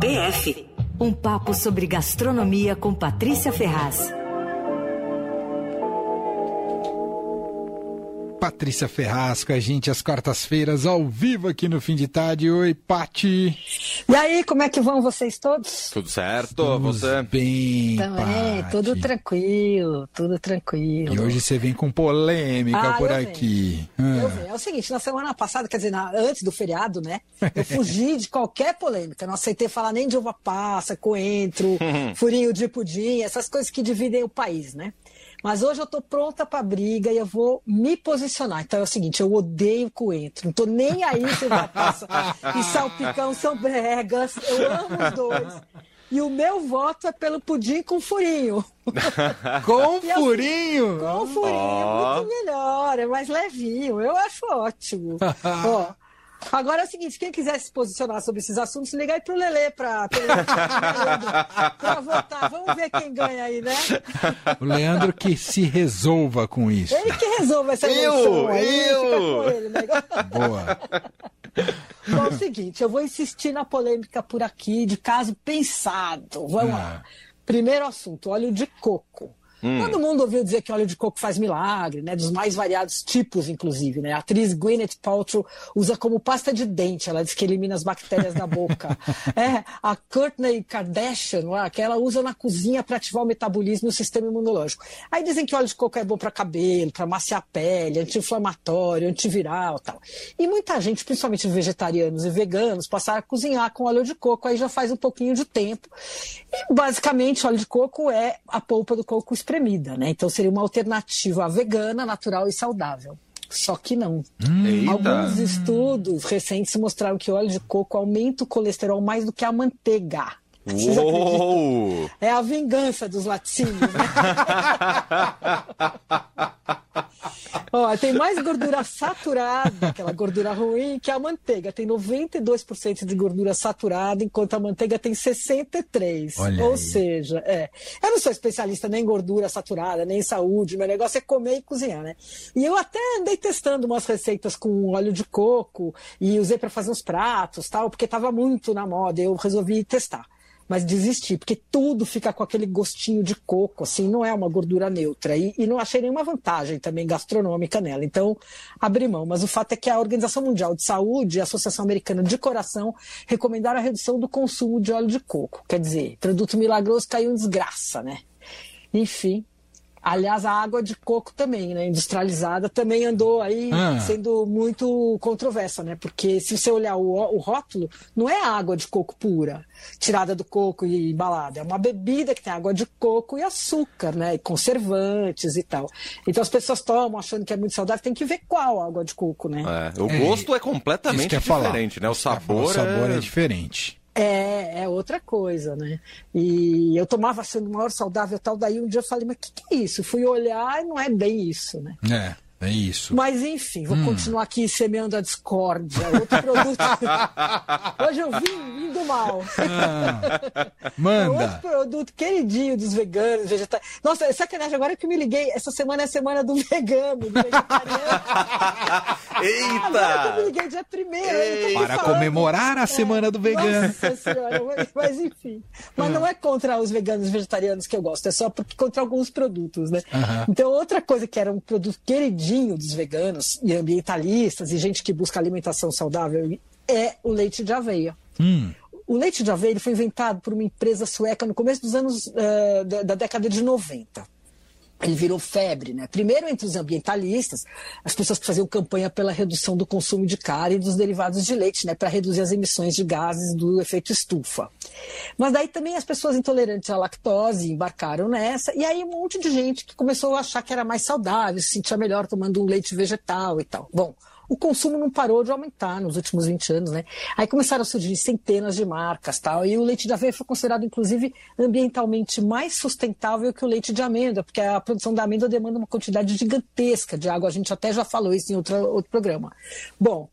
PF um papo sobre gastronomia com Patrícia Ferraz. Patrícia Ferraz com a gente às quartas-feiras, ao vivo aqui no Fim de Tarde. Oi, Pati. E aí, como é que vão vocês todos? Tudo certo, Estamos você? Bem, Também, Pati. tudo tranquilo, tudo tranquilo. E hoje você vem com polêmica Ah, por eu aqui. Ah. É o seguinte, na semana passada, quer dizer, na- antes do feriado, né? Eu fugi de qualquer polêmica. Não aceitei falar nem de uva passa, coentro, furinho de pudim, essas coisas que dividem o país, né? Mas hoje eu tô pronta pra briga e eu vou me posicionar. Então é o seguinte, eu odeio coentro. Não tô nem aí se uva passa e salpicão são bregas. Eu amo os dois. E o meu voto é pelo pudim com furinho. Com assim, furinho! Com furinho é muito melhor, é mais levinho. Eu acho ótimo. Ó, agora é o seguinte, quem quiser se posicionar sobre esses assuntos, liga aí pro Lelê pra, pra, pra votar. Vamos ver quem ganha aí, né? O Leandro que se resolva com isso. Ele que resolve essa Eu, eleição eu. fica com ele, né? Boa. Bom, é o seguinte, eu vou insistir na polêmica por aqui, de caso pensado. Vamos lá. Primeiro assunto, óleo de coco. Todo mundo ouviu dizer que óleo de coco faz milagre, né? Dos mais variados tipos, inclusive, né? A atriz Gwyneth Paltrow usa como pasta de dente, ela diz que elimina as bactérias da boca. É, a Kourtney Kardashian, lá, que ela usa na cozinha para ativar o metabolismo e o sistema imunológico. Aí dizem que óleo de coco é bom para cabelo, para maciar a pele, anti-inflamatório, antiviral tal. E muita gente, principalmente vegetarianos e veganos, passaram a cozinhar com óleo de coco, aí já faz um pouquinho de tempo. E basicamente, óleo de coco é a polpa do coco espremida, né? Então seria uma alternativa vegana, natural e saudável. Só que não. Eita. Alguns estudos recentes mostraram que o óleo de coco aumenta o colesterol mais do que a manteiga. É a vingança dos laticínios, né? Ó, tem mais gordura saturada, aquela gordura ruim, que a manteiga. Tem 92% de gordura saturada, enquanto a manteiga tem 63%. Olha Ou aí. seja, é. Eu não sou especialista nem em gordura saturada, nem em saúde. Meu negócio é comer e cozinhar, né? E eu até andei testando umas receitas com óleo de coco e usei para fazer uns pratos, tal, porque estava muito na moda. Eu resolvi testar mas desisti, porque tudo fica com aquele gostinho de coco, assim, não é uma gordura neutra. E, e não achei nenhuma vantagem também gastronômica nela. Então, abri mão. Mas o fato é que a Organização Mundial de Saúde e a Associação Americana de Coração recomendaram a redução do consumo de óleo de coco. Quer dizer, produto milagroso caiu em desgraça, né? Enfim. Aliás, a água de coco também, né, industrializada, também andou aí Ah. sendo muito controversa, né? Porque se você olhar o, o rótulo, não é água de coco pura, tirada do coco e embalada. É uma bebida que tem água de coco e açúcar, né? E conservantes e tal. Então as pessoas tomam achando que é muito saudável, tem que ver qual água de coco, né? É, o É, gosto é Isso completamente ia falar. diferente, né? O O sabor, sabor é é... diferente. É, é outra coisa, né? E eu tomava achando maior saudável tal, daí um dia eu falei, mas o que, que é isso? Fui olhar e não é bem isso, né? É, é isso. Mas enfim, vou continuar aqui semeando a discórdia. Outro produto. Hoje eu vim, vim do mal. Ah, É outro manda. produto queridinho dos veganos, vegetarianos. Nossa, é sacanagem, agora que eu me liguei, essa semana é a semana do vegano, do vegetariano. Agora que eu me Eita! liguei dia primeiro. Para comemorar a semana do vegano. Nossa senhora, mas, enfim. Mas não é contra os veganos e vegetarianos que eu gosto, é só porque contra alguns produtos, né? Aham. Então, outra coisa que era um produto queridinho dos veganos e ambientalistas e gente que busca alimentação saudável é o leite de aveia. Hum, O leite de aveia foi inventado por uma empresa sueca no começo dos anos eh, da, da década de 90. Ele virou febre, né? Primeiro entre os ambientalistas, as pessoas que faziam campanha pela redução do consumo de carne e dos derivados de leite, né? Para reduzir as emissões de gases do efeito estufa. Mas daí também as pessoas intolerantes à lactose embarcaram nessa, e aí um monte de gente que começou a achar que era mais saudável, se sentia melhor tomando um leite vegetal e tal. Bom, o consumo não parou de aumentar nos últimos 20 anos, né? Aí começaram a surgir centenas de marcas tal, e o leite de aveia foi considerado, inclusive, ambientalmente mais sustentável que o leite de amêndoa, porque a produção da amêndoa demanda uma quantidade gigantesca de água, a gente até já falou isso em outra, outro programa. Bom,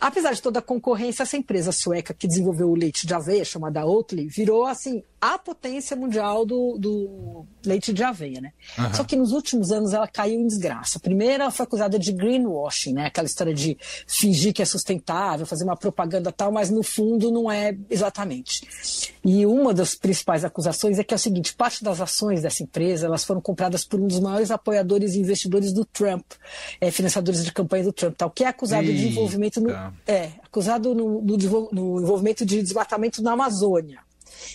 apesar de toda a concorrência, essa empresa sueca que desenvolveu o leite de aveia, chamada Oatly, virou assim a potência mundial do, do leite de aveia, né? Uhum. Só que nos últimos anos ela caiu em desgraça. Primeiro, ela foi acusada de greenwashing, né? Aquela história de fingir que é sustentável, fazer uma propaganda tal, mas no fundo não é exatamente. E uma das principais acusações é que é o seguinte: parte das ações dessa empresa elas foram compradas por um dos maiores apoiadores e investidores do Trump, é, financiadores de campanha do Trump, tal, que é acusado Eita. de envolvimento no, é acusado no, no, no envolvimento de desmatamento na Amazônia.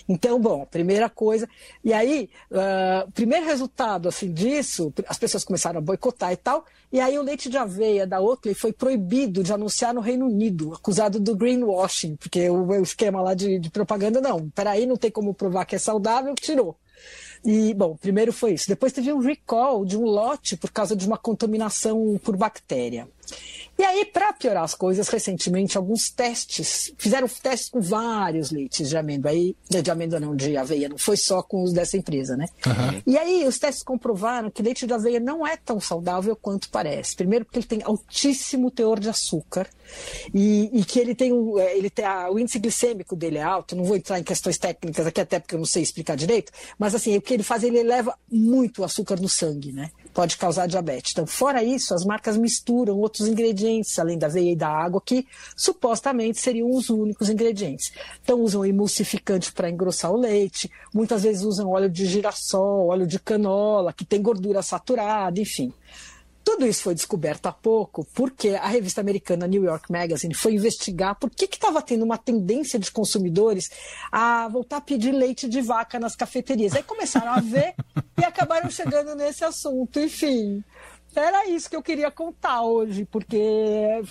Então, bom, primeira coisa. E aí, uh, primeiro resultado assim disso, as pessoas começaram a boicotar e tal. E aí o leite de aveia da Oatly foi proibido de anunciar no Reino Unido, acusado do greenwashing, porque o, o esquema lá de, de propaganda, não, peraí, não tem como provar que é saudável, tirou. E, bom, primeiro foi isso. Depois teve um recall de um lote por causa de uma contaminação por bactéria. E aí, para piorar as coisas, recentemente, alguns testes, fizeram testes com vários leites de amêndoa, aí, de amêndoa não, de aveia, não foi só com os dessa empresa, né? Uhum. E aí, os testes comprovaram que leite de aveia não é tão saudável quanto parece. Primeiro, porque ele tem altíssimo teor de açúcar e, e que ele tem, um, é, ele tem a, o índice glicêmico dele é alto. Não vou entrar em questões técnicas aqui, até porque eu não sei explicar direito, mas assim, o que ele faz, ele leva muito açúcar no sangue, né? Pode causar diabetes. Então, fora isso, as marcas misturam outros ingredientes, além da aveia e da água, que supostamente seriam os únicos ingredientes. Então, usam emulsificante para engrossar o leite, muitas vezes usam óleo de girassol, óleo de canola, que tem gordura saturada, enfim. Tudo isso foi descoberto há pouco porque a revista americana New York Magazine foi investigar por que estava tendo uma tendência de consumidores a voltar a pedir leite de vaca nas cafeterias. Aí começaram a ver e acabaram chegando nesse assunto. Enfim, era isso que eu queria contar hoje, porque.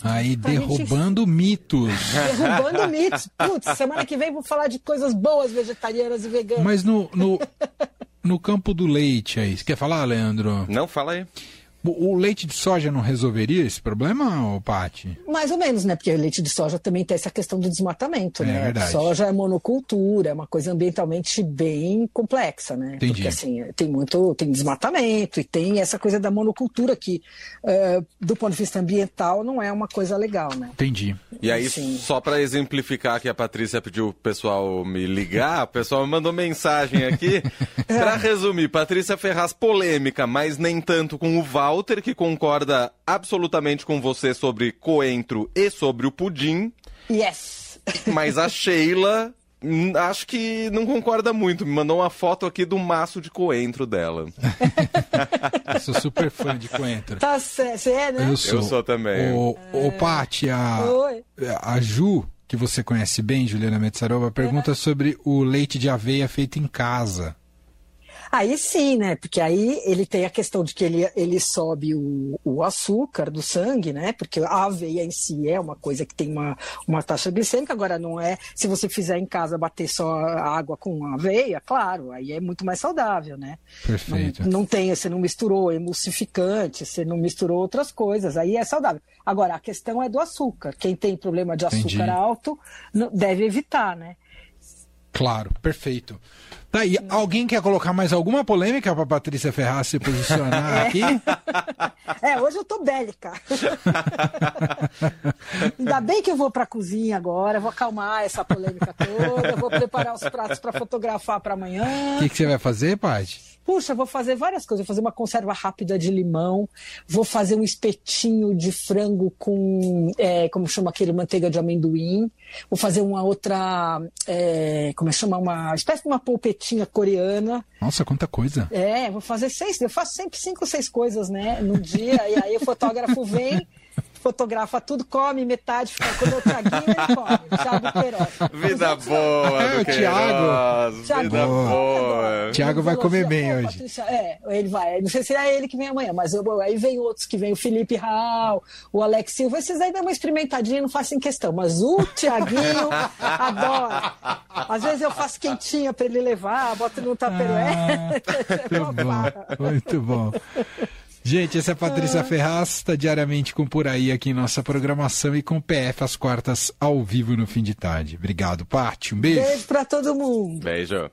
Aí, derrubando gente... mitos. Derrubando mitos. Putz, semana que vem vou falar de coisas boas vegetarianas e veganas. Mas no, no, no campo do leite aí, você quer falar, Leandro? Não, fala aí. O leite de soja não resolveria esse problema, Pati? Mais ou menos, né? Porque o leite de soja também tem essa questão do desmatamento, é, né? Verdade. Soja é monocultura, é uma coisa ambientalmente bem complexa, né? Entendi. Porque assim, tem muito, tem desmatamento e tem essa coisa da monocultura que, uh, do ponto de vista ambiental, não é uma coisa legal, né? Entendi. E aí, Sim. só para exemplificar que a Patrícia pediu o pessoal me ligar, o pessoal me mandou mensagem aqui. para resumir, Patrícia Ferraz polêmica, mas nem tanto com o Val Walter, que concorda absolutamente com você sobre coentro e sobre o pudim. Yes! Mas a Sheila hum, acho que não concorda muito. Me mandou uma foto aqui do maço de coentro dela. Eu sou super fã de coentro. Tá, você é, né? Eu sou. Eu sou também. O, o Paty, a, a Ju, que você conhece bem, Juliana Metsarova, pergunta é. sobre o leite de aveia feito em casa. Aí sim, né? Porque aí ele tem a questão de que ele, ele sobe o, o açúcar do sangue, né? Porque a aveia em si é uma coisa que tem uma, uma taxa glicêmica, agora não é. Se você fizer em casa bater só água com aveia, claro, aí é muito mais saudável, né? Perfeito. Não, não tem, você não misturou emulsificante, você não misturou outras coisas, aí é saudável. Agora, a questão é do açúcar. Quem tem problema de açúcar Entendi. alto deve evitar, né? Claro, perfeito. Tá aí, alguém quer colocar mais alguma polêmica para Patrícia Ferraz se posicionar é. aqui? É, hoje eu tô bélica. Ainda bem que eu vou para a cozinha agora, vou acalmar essa polêmica toda, vou preparar os pratos para fotografar para amanhã. O que, que, você vai fazer, Paty? Puxa, vou fazer várias coisas. Vou fazer uma conserva rápida de limão, vou fazer um espetinho de frango com, é, como chama aquele, manteiga de amendoim. Vou fazer uma outra, é, como chama, uma espécie de uma polpetinha coreana. Nossa, quanta coisa. É, vou fazer seis, eu faço sempre cinco, seis coisas, né, no dia. e aí o fotógrafo vem fotografa tudo, come metade, fica quando o Thiaguinho ele come. Thiago Queiroz. Vida boa, é, o Thiago. Thiago. Vida boa. Thiago vai comer bem hoje. Patrícia, é, ele vai. Não sei se é ele que vem amanhã, mas eu, aí vem outros que vem, o Felipe Raul, o Alex Silva. Esses aí dão uma experimentadinha, não façam questão. Mas o Thiaguinho adora. Às vezes eu faço quentinha para ele levar, boto no taperoé. Ah, muito bom, muito bom. Gente, essa é a Patrícia ah. Ferraz, está diariamente com Por Aí aqui em nossa programação e com PF às quartas ao vivo no fim de tarde. Obrigado, Paty. Um beijo. Beijo para todo mundo. Beijo.